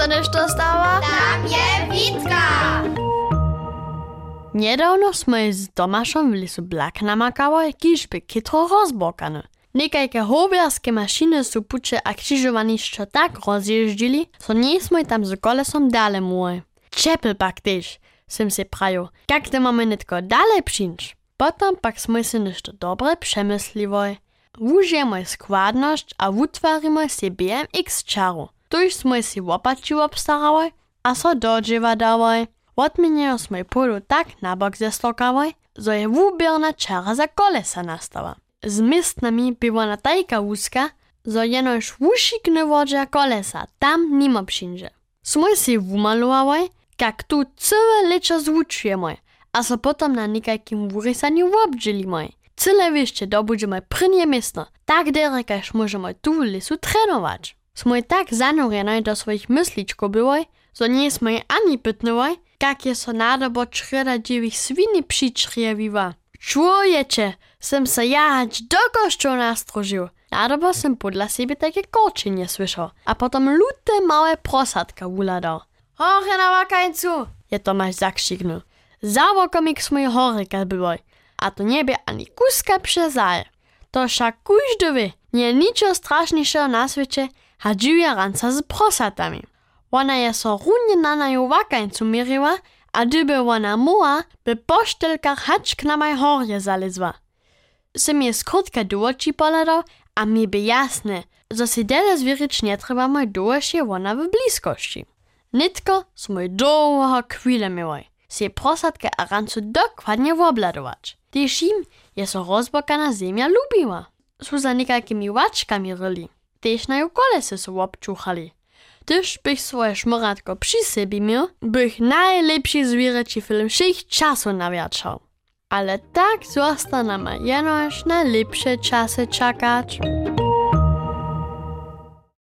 sa nešto stała? Tam je Witka! Niedawno sme z Tomášom v lisu blak namakali, kiž by kytro rozbokane. Nekajke hobiarske mašiny sú puče a križovanišča tak rozježdili, so nie sme tam z kolesom dale môj. Čepel pak tež, sem si prajo, kak te máme netko dale přinč. Potom pak sme si nešto dobre přemyslivoj. Wužijemy składność a wutwarimy si BMX čaru. Tuž sme si łopači obstarali a so dodziewa dawaj. Odmieniają sme polu tak na bok zeslokawaj, zo je wubierna čara za kolesa nastała. Z miestnami była na tajka wózka, zo jenoż wušikne wodzia kolesa tam nimo przyjdzie. Sme si wumalowali, jak tu całe leczo zwuczujemy, a so potom na nikajkim wurysaniu wobdźelimy. Cyle wieście dobudźemy prynie miestno, tak derekaż możemy tu w lesu trenować. Sme tak zanurjeni do swoich mysličkov byli, zo nie sme ani pytnili, jak je so nadobo čreda dziewych swini přičrieviva. Człowiecze, sem se jahać do kościoła nastrożył. Nadobo sem podla siebie takie korczenie słyszał, a potom lute małe prosadka uladał. Hoche na wakańcu! Je Tomasz zakrzyknął. Zawokomik smoj horyka były, a to niebie ani kuska przezaje. To však wie, nie niczo straszniejszego na świecie, a dziwia ranca z prosatami. Ona je so runje na naju wakańcu mierzyła, a gdyby ona muła, by po sztelkach haczk na maj horje zalezła. Sem je skrótka do poladał, a mi by jasne, że si dele zwierzyć nie trzeba moj dołeż je ona w bliskości. Nitko smo długo chwilę miły, si prosatkę a rancu dokładnie wobladować. Im je so rozbokana ziemia lubiła. Su za nekakimi łaczkami ryli. Tyż na ju kolesy so občuchali. Tyż bych swoje szmoratko przy sobie miał, bych najlepszy zwierzęci film všich czasów nawiaczał. Ale tak zostana ma jenoż na lepsze czasy czekać.